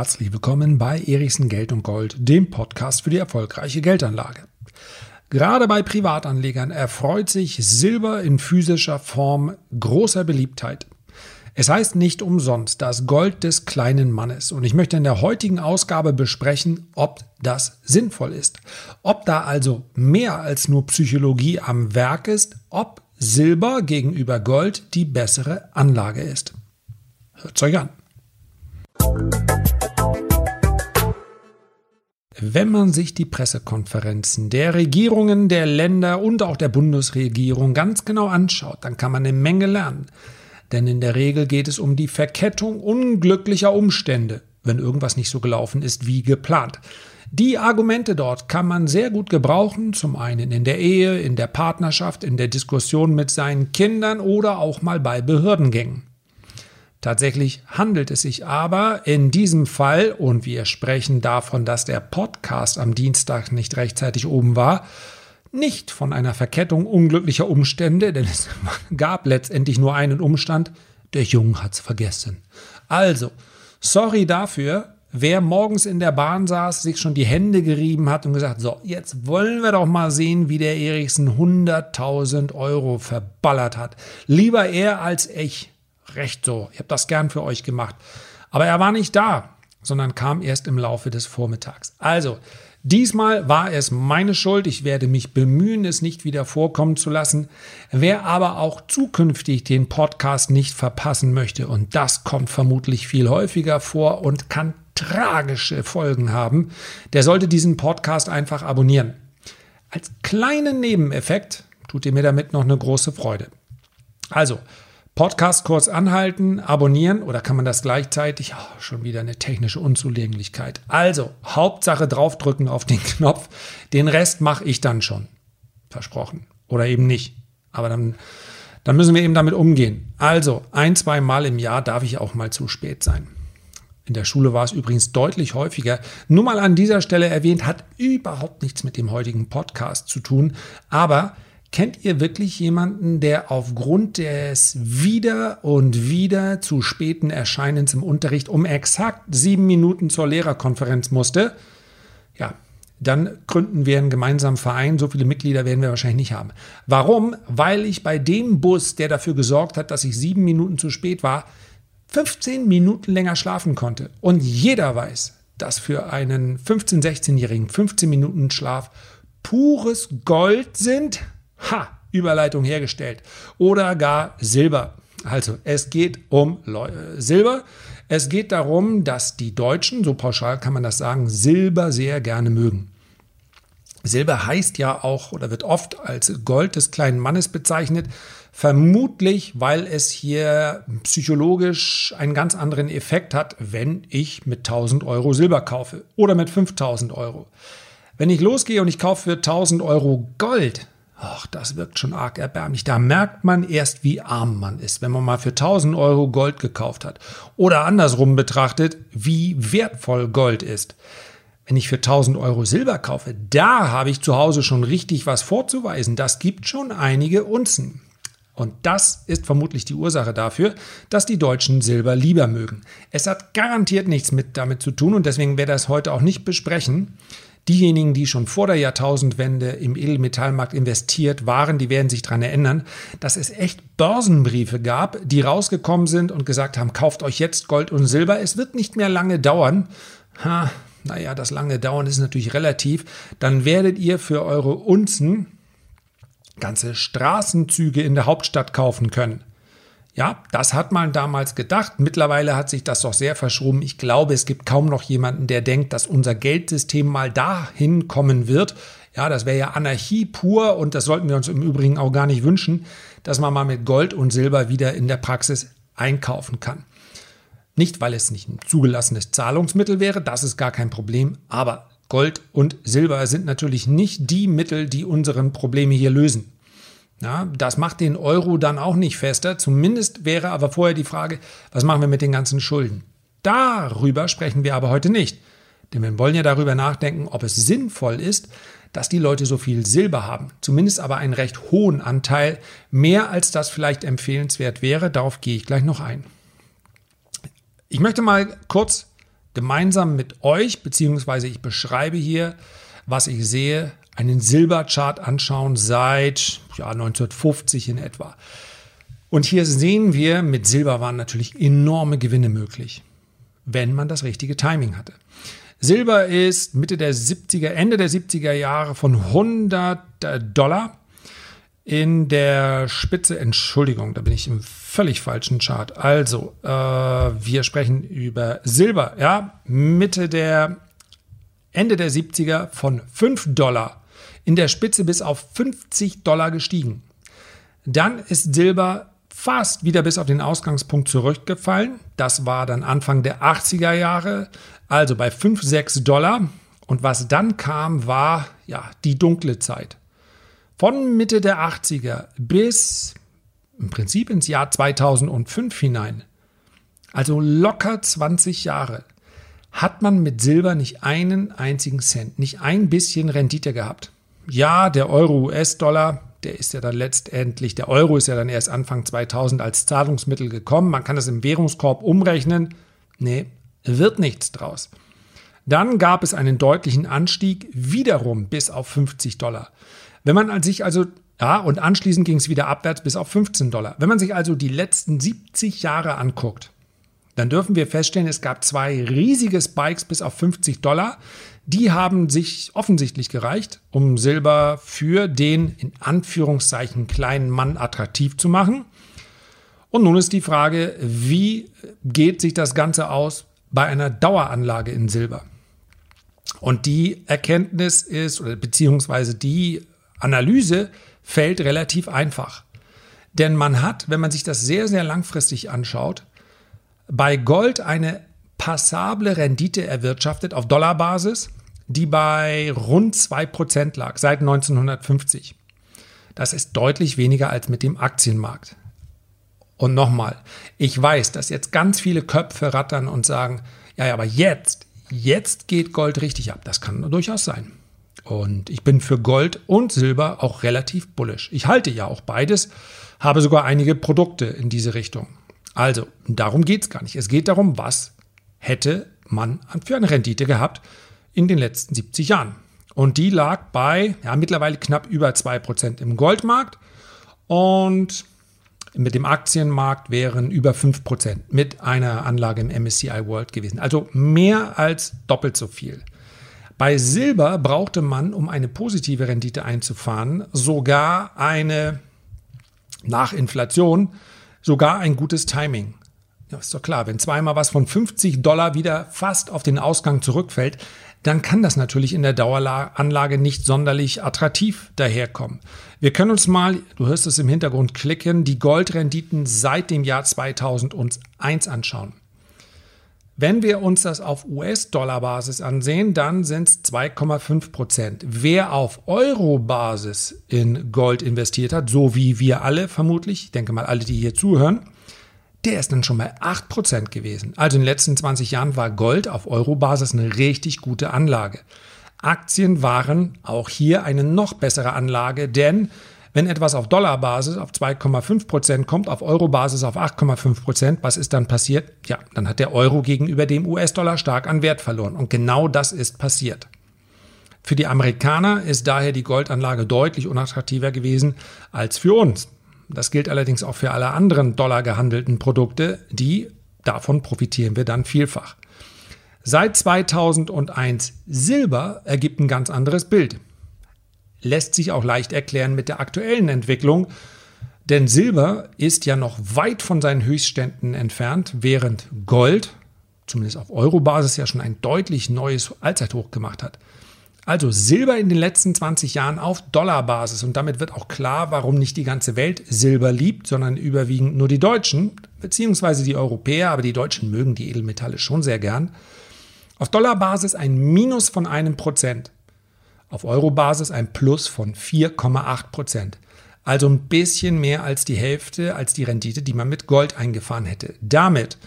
herzlich willkommen bei Erichsen Geld und Gold, dem Podcast für die erfolgreiche Geldanlage. Gerade bei Privatanlegern erfreut sich Silber in physischer Form großer Beliebtheit. Es heißt nicht umsonst das Gold des kleinen Mannes und ich möchte in der heutigen Ausgabe besprechen, ob das sinnvoll ist. Ob da also mehr als nur Psychologie am Werk ist, ob Silber gegenüber Gold die bessere Anlage ist. Hört's euch an. Wenn man sich die Pressekonferenzen der Regierungen, der Länder und auch der Bundesregierung ganz genau anschaut, dann kann man eine Menge lernen. Denn in der Regel geht es um die Verkettung unglücklicher Umstände, wenn irgendwas nicht so gelaufen ist wie geplant. Die Argumente dort kann man sehr gut gebrauchen, zum einen in der Ehe, in der Partnerschaft, in der Diskussion mit seinen Kindern oder auch mal bei Behördengängen. Tatsächlich handelt es sich aber in diesem Fall, und wir sprechen davon, dass der Podcast am Dienstag nicht rechtzeitig oben war, nicht von einer Verkettung unglücklicher Umstände, denn es gab letztendlich nur einen Umstand, der Jung hat's vergessen. Also, sorry dafür, wer morgens in der Bahn saß, sich schon die Hände gerieben hat und gesagt, so, jetzt wollen wir doch mal sehen, wie der Eriksen 100.000 Euro verballert hat. Lieber er als ich recht so. Ich habe das gern für euch gemacht. Aber er war nicht da, sondern kam erst im Laufe des Vormittags. Also, diesmal war es meine Schuld. Ich werde mich bemühen, es nicht wieder vorkommen zu lassen. Wer aber auch zukünftig den Podcast nicht verpassen möchte, und das kommt vermutlich viel häufiger vor und kann tragische Folgen haben, der sollte diesen Podcast einfach abonnieren. Als kleinen Nebeneffekt tut ihr mir damit noch eine große Freude. Also, Podcast kurz anhalten, abonnieren oder kann man das gleichzeitig? Oh, schon wieder eine technische Unzulänglichkeit. Also, Hauptsache draufdrücken auf den Knopf. Den Rest mache ich dann schon. Versprochen. Oder eben nicht. Aber dann, dann müssen wir eben damit umgehen. Also, ein, zwei Mal im Jahr darf ich auch mal zu spät sein. In der Schule war es übrigens deutlich häufiger. Nur mal an dieser Stelle erwähnt, hat überhaupt nichts mit dem heutigen Podcast zu tun. Aber Kennt ihr wirklich jemanden, der aufgrund des wieder und wieder zu späten Erscheinens im Unterricht um exakt sieben Minuten zur Lehrerkonferenz musste? Ja, dann gründen wir einen gemeinsamen Verein. So viele Mitglieder werden wir wahrscheinlich nicht haben. Warum? Weil ich bei dem Bus, der dafür gesorgt hat, dass ich sieben Minuten zu spät war, 15 Minuten länger schlafen konnte. Und jeder weiß, dass für einen 15-, 16-Jährigen 15 Minuten Schlaf pures Gold sind. Ha, Überleitung hergestellt. Oder gar Silber. Also es geht um Silber. Es geht darum, dass die Deutschen, so pauschal kann man das sagen, Silber sehr gerne mögen. Silber heißt ja auch oder wird oft als Gold des kleinen Mannes bezeichnet, vermutlich weil es hier psychologisch einen ganz anderen Effekt hat, wenn ich mit 1000 Euro Silber kaufe oder mit 5000 Euro. Wenn ich losgehe und ich kaufe für 1000 Euro Gold, Ach, das wirkt schon arg erbärmlich. Da merkt man erst, wie arm man ist, wenn man mal für 1000 Euro Gold gekauft hat. Oder andersrum betrachtet, wie wertvoll Gold ist. Wenn ich für 1000 Euro Silber kaufe, da habe ich zu Hause schon richtig was vorzuweisen. Das gibt schon einige Unzen. Und das ist vermutlich die Ursache dafür, dass die Deutschen Silber lieber mögen. Es hat garantiert nichts mit damit zu tun und deswegen werde ich das heute auch nicht besprechen. Diejenigen, die schon vor der Jahrtausendwende im Edelmetallmarkt investiert waren, die werden sich daran erinnern, dass es echt Börsenbriefe gab, die rausgekommen sind und gesagt haben, kauft euch jetzt Gold und Silber, es wird nicht mehr lange dauern. Ha, naja, das lange Dauern ist natürlich relativ. Dann werdet ihr für eure Unzen ganze Straßenzüge in der Hauptstadt kaufen können. Ja, das hat man damals gedacht. Mittlerweile hat sich das doch sehr verschoben. Ich glaube, es gibt kaum noch jemanden, der denkt, dass unser Geldsystem mal dahin kommen wird. Ja, das wäre ja Anarchie pur und das sollten wir uns im Übrigen auch gar nicht wünschen, dass man mal mit Gold und Silber wieder in der Praxis einkaufen kann. Nicht, weil es nicht ein zugelassenes Zahlungsmittel wäre, das ist gar kein Problem, aber Gold und Silber sind natürlich nicht die Mittel, die unsere Probleme hier lösen. Ja, das macht den Euro dann auch nicht fester. Zumindest wäre aber vorher die Frage, was machen wir mit den ganzen Schulden? Darüber sprechen wir aber heute nicht. Denn wir wollen ja darüber nachdenken, ob es sinnvoll ist, dass die Leute so viel Silber haben. Zumindest aber einen recht hohen Anteil, mehr als das vielleicht empfehlenswert wäre. Darauf gehe ich gleich noch ein. Ich möchte mal kurz gemeinsam mit euch, beziehungsweise ich beschreibe hier, was ich sehe, einen Silberchart anschauen seit ja, 1950 in etwa. Und hier sehen wir, mit Silber waren natürlich enorme Gewinne möglich, wenn man das richtige Timing hatte. Silber ist Mitte der 70er, Ende der 70er Jahre von 100 Dollar in der Spitze, Entschuldigung, da bin ich im völlig falschen Chart. Also, äh, wir sprechen über Silber, ja, Mitte der, Ende der 70er von 5 Dollar in der Spitze bis auf 50 Dollar gestiegen. Dann ist Silber fast wieder bis auf den Ausgangspunkt zurückgefallen. Das war dann Anfang der 80er Jahre, also bei 5, 6 Dollar. Und was dann kam, war ja die dunkle Zeit. Von Mitte der 80er bis im Prinzip ins Jahr 2005 hinein, also locker 20 Jahre, hat man mit Silber nicht einen einzigen Cent, nicht ein bisschen Rendite gehabt. Ja, der Euro-US-Dollar, der ist ja dann letztendlich, der Euro ist ja dann erst Anfang 2000 als Zahlungsmittel gekommen. Man kann das im Währungskorb umrechnen. Nee, wird nichts draus. Dann gab es einen deutlichen Anstieg wiederum bis auf 50 Dollar. Wenn man sich also, ja, und anschließend ging es wieder abwärts bis auf 15 Dollar. Wenn man sich also die letzten 70 Jahre anguckt, dann dürfen wir feststellen, es gab zwei riesige Spikes bis auf 50 Dollar. Die haben sich offensichtlich gereicht, um Silber für den in Anführungszeichen kleinen Mann attraktiv zu machen. Und nun ist die Frage, wie geht sich das Ganze aus bei einer Daueranlage in Silber? Und die Erkenntnis ist, oder beziehungsweise die Analyse fällt relativ einfach. Denn man hat, wenn man sich das sehr, sehr langfristig anschaut, bei Gold eine passable Rendite erwirtschaftet auf Dollarbasis, die bei rund 2% lag seit 1950. Das ist deutlich weniger als mit dem Aktienmarkt. Und nochmal, ich weiß, dass jetzt ganz viele Köpfe rattern und sagen, ja, ja, aber jetzt, jetzt geht Gold richtig ab. Das kann durchaus sein. Und ich bin für Gold und Silber auch relativ bullish. Ich halte ja auch beides, habe sogar einige Produkte in diese Richtung. Also, darum geht es gar nicht. Es geht darum, was hätte man für eine Rendite gehabt in den letzten 70 Jahren. Und die lag bei ja, mittlerweile knapp über 2% im Goldmarkt und mit dem Aktienmarkt wären über 5% mit einer Anlage im MSCI World gewesen. Also mehr als doppelt so viel. Bei Silber brauchte man, um eine positive Rendite einzufahren, sogar eine nach Inflation sogar ein gutes Timing. Ja, ist doch klar, wenn zweimal was von 50 Dollar wieder fast auf den Ausgang zurückfällt, dann kann das natürlich in der Daueranlage nicht sonderlich attraktiv daherkommen. Wir können uns mal, du hörst es im Hintergrund klicken, die Goldrenditen seit dem Jahr 2001 anschauen. Wenn wir uns das auf US-Dollar-Basis ansehen, dann sind es 2,5 Prozent. Wer auf Euro-Basis in Gold investiert hat, so wie wir alle vermutlich, ich denke mal alle, die hier zuhören, der ist dann schon bei 8 Prozent gewesen. Also in den letzten 20 Jahren war Gold auf Euro-Basis eine richtig gute Anlage. Aktien waren auch hier eine noch bessere Anlage, denn wenn etwas auf Dollarbasis auf 2,5 Prozent kommt, auf Eurobasis auf 8,5 Prozent, was ist dann passiert? Ja, dann hat der Euro gegenüber dem US-Dollar stark an Wert verloren. Und genau das ist passiert. Für die Amerikaner ist daher die Goldanlage deutlich unattraktiver gewesen als für uns. Das gilt allerdings auch für alle anderen Dollar gehandelten Produkte, die davon profitieren wir dann vielfach. Seit 2001 Silber ergibt ein ganz anderes Bild lässt sich auch leicht erklären mit der aktuellen Entwicklung. Denn Silber ist ja noch weit von seinen Höchstständen entfernt, während Gold, zumindest auf Eurobasis, ja schon ein deutlich neues Allzeithoch gemacht hat. Also Silber in den letzten 20 Jahren auf Dollarbasis und damit wird auch klar, warum nicht die ganze Welt Silber liebt, sondern überwiegend nur die Deutschen, beziehungsweise die Europäer, aber die Deutschen mögen die Edelmetalle schon sehr gern. Auf Dollarbasis ein Minus von einem Prozent. Auf Eurobasis ein Plus von 4,8 Prozent. Also ein bisschen mehr als die Hälfte als die Rendite, die man mit Gold eingefahren hätte. Damit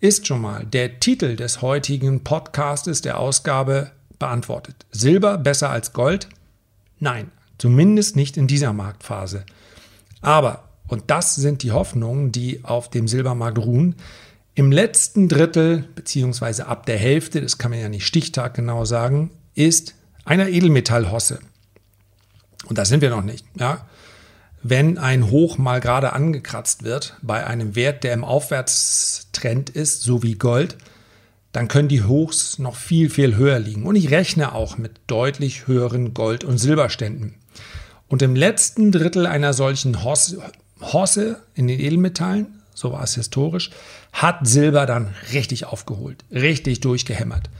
ist schon mal der Titel des heutigen Podcastes der Ausgabe beantwortet. Silber besser als Gold? Nein, zumindest nicht in dieser Marktphase. Aber, und das sind die Hoffnungen, die auf dem Silbermarkt ruhen, Im letzten Drittel, beziehungsweise ab der Hälfte, das kann man ja nicht Stichtag genau sagen, ist einer Edelmetallhosse. Und da sind wir noch nicht. Ja? Wenn ein Hoch mal gerade angekratzt wird bei einem Wert, der im Aufwärtstrend ist, so wie Gold, dann können die Hochs noch viel, viel höher liegen. Und ich rechne auch mit deutlich höheren Gold- und Silberständen. Und im letzten Drittel einer solchen Hosse, Hosse in den Edelmetallen so war es historisch, hat Silber dann richtig aufgeholt, richtig durchgehämmert.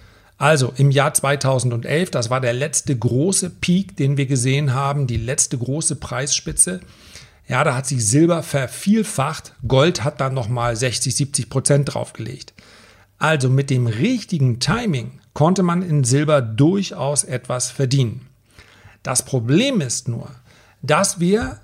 Also im Jahr 2011, das war der letzte große Peak, den wir gesehen haben, die letzte große Preisspitze. Ja, da hat sich Silber vervielfacht, Gold hat dann nochmal 60, 70 Prozent draufgelegt. Also mit dem richtigen Timing konnte man in Silber durchaus etwas verdienen. Das Problem ist nur, dass wir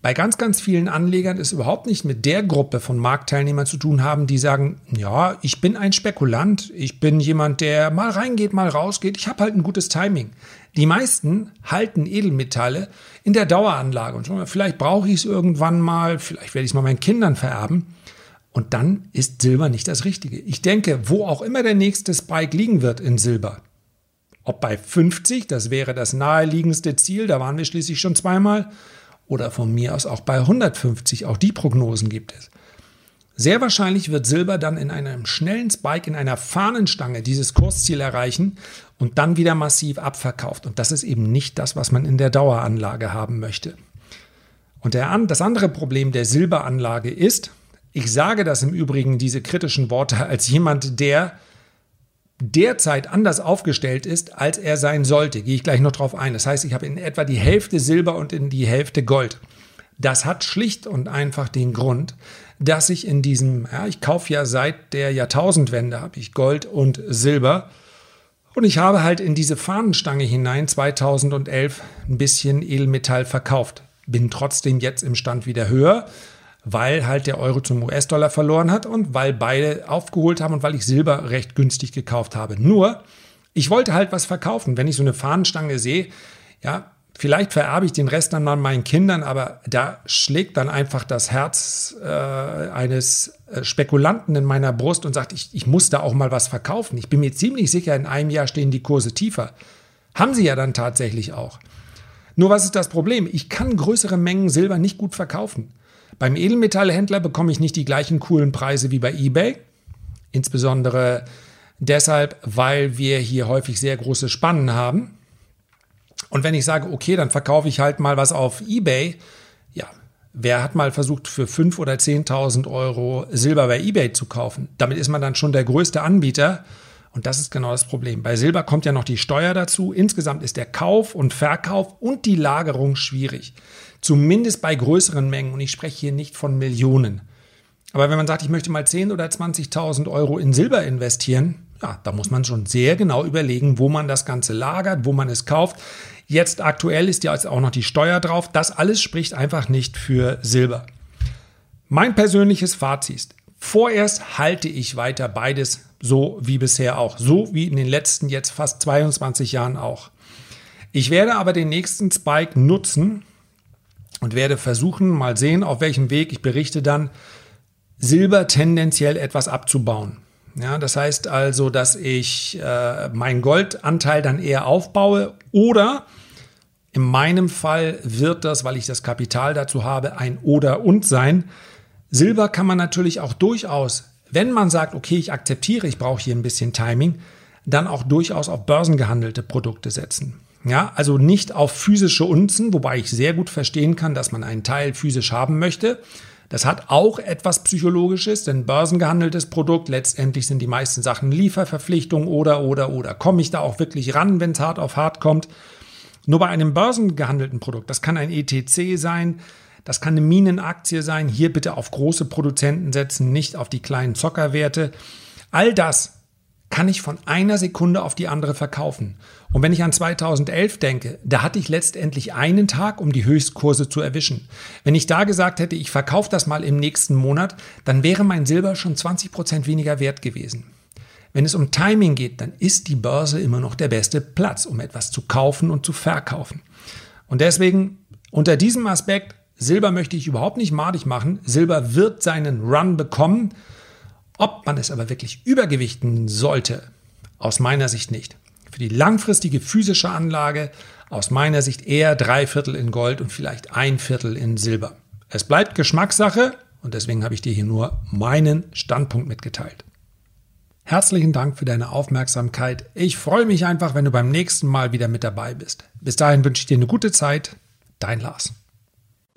bei ganz, ganz vielen Anlegern es überhaupt nicht mit der Gruppe von Marktteilnehmern zu tun haben, die sagen, ja, ich bin ein Spekulant, ich bin jemand, der mal reingeht, mal rausgeht, ich habe halt ein gutes Timing. Die meisten halten Edelmetalle in der Daueranlage und schon, vielleicht brauche ich es irgendwann mal, vielleicht werde ich es mal meinen Kindern vererben. Und dann ist Silber nicht das Richtige. Ich denke, wo auch immer der nächste Spike liegen wird in Silber, ob bei 50, das wäre das naheliegendste Ziel, da waren wir schließlich schon zweimal, oder von mir aus auch bei 150. Auch die Prognosen gibt es. Sehr wahrscheinlich wird Silber dann in einem schnellen Spike in einer Fahnenstange dieses Kursziel erreichen und dann wieder massiv abverkauft. Und das ist eben nicht das, was man in der Daueranlage haben möchte. Und der, das andere Problem der Silberanlage ist, ich sage das im Übrigen, diese kritischen Worte, als jemand, der derzeit anders aufgestellt ist, als er sein sollte. Gehe ich gleich noch drauf ein. Das heißt, ich habe in etwa die Hälfte Silber und in die Hälfte Gold. Das hat schlicht und einfach den Grund, dass ich in diesem, ja, ich kaufe ja seit der Jahrtausendwende, habe ich Gold und Silber. Und ich habe halt in diese Fahnenstange hinein 2011 ein bisschen Edelmetall verkauft. Bin trotzdem jetzt im Stand wieder höher weil halt der Euro zum US-Dollar verloren hat und weil beide aufgeholt haben und weil ich Silber recht günstig gekauft habe. Nur, ich wollte halt was verkaufen. Wenn ich so eine Fahnenstange sehe, ja, vielleicht vererbe ich den Rest dann mal meinen Kindern, aber da schlägt dann einfach das Herz äh, eines äh, Spekulanten in meiner Brust und sagt, ich, ich muss da auch mal was verkaufen. Ich bin mir ziemlich sicher, in einem Jahr stehen die Kurse tiefer. Haben sie ja dann tatsächlich auch. Nur was ist das Problem? Ich kann größere Mengen Silber nicht gut verkaufen. Beim Edelmetallhändler bekomme ich nicht die gleichen coolen Preise wie bei eBay. Insbesondere deshalb, weil wir hier häufig sehr große Spannen haben. Und wenn ich sage, okay, dann verkaufe ich halt mal was auf eBay, ja, wer hat mal versucht, für 5.000 oder 10.000 Euro Silber bei eBay zu kaufen? Damit ist man dann schon der größte Anbieter. Und das ist genau das Problem. Bei Silber kommt ja noch die Steuer dazu. Insgesamt ist der Kauf und Verkauf und die Lagerung schwierig. Zumindest bei größeren Mengen. Und ich spreche hier nicht von Millionen. Aber wenn man sagt, ich möchte mal 10.000 oder 20.000 Euro in Silber investieren, ja, da muss man schon sehr genau überlegen, wo man das Ganze lagert, wo man es kauft. Jetzt aktuell ist ja auch noch die Steuer drauf. Das alles spricht einfach nicht für Silber. Mein persönliches Fazit ist, vorerst halte ich weiter beides so wie bisher auch. So wie in den letzten jetzt fast 22 Jahren auch. Ich werde aber den nächsten Spike nutzen, und werde versuchen, mal sehen, auf welchem Weg ich berichte dann, Silber tendenziell etwas abzubauen. Ja, das heißt also, dass ich äh, meinen Goldanteil dann eher aufbaue oder in meinem Fall wird das, weil ich das Kapital dazu habe, ein oder und sein. Silber kann man natürlich auch durchaus, wenn man sagt, okay, ich akzeptiere, ich brauche hier ein bisschen Timing, dann auch durchaus auf börsengehandelte Produkte setzen. Ja, also nicht auf physische Unzen, wobei ich sehr gut verstehen kann, dass man einen Teil physisch haben möchte. Das hat auch etwas Psychologisches, denn börsengehandeltes Produkt, letztendlich sind die meisten Sachen Lieferverpflichtung oder, oder, oder. Komme ich da auch wirklich ran, wenn es hart auf hart kommt? Nur bei einem börsengehandelten Produkt, das kann ein ETC sein, das kann eine Minenaktie sein, hier bitte auf große Produzenten setzen, nicht auf die kleinen Zockerwerte. All das kann ich von einer Sekunde auf die andere verkaufen. Und wenn ich an 2011 denke, da hatte ich letztendlich einen Tag, um die Höchstkurse zu erwischen. Wenn ich da gesagt hätte, ich verkaufe das mal im nächsten Monat, dann wäre mein Silber schon 20 Prozent weniger wert gewesen. Wenn es um Timing geht, dann ist die Börse immer noch der beste Platz, um etwas zu kaufen und zu verkaufen. Und deswegen unter diesem Aspekt, Silber möchte ich überhaupt nicht madig machen. Silber wird seinen Run bekommen. Ob man es aber wirklich übergewichten sollte, aus meiner Sicht nicht. Für die langfristige physische Anlage aus meiner Sicht eher drei Viertel in Gold und vielleicht ein Viertel in Silber. Es bleibt Geschmackssache und deswegen habe ich dir hier nur meinen Standpunkt mitgeteilt. Herzlichen Dank für deine Aufmerksamkeit. Ich freue mich einfach, wenn du beim nächsten Mal wieder mit dabei bist. Bis dahin wünsche ich dir eine gute Zeit. Dein Lars.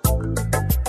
Thank you.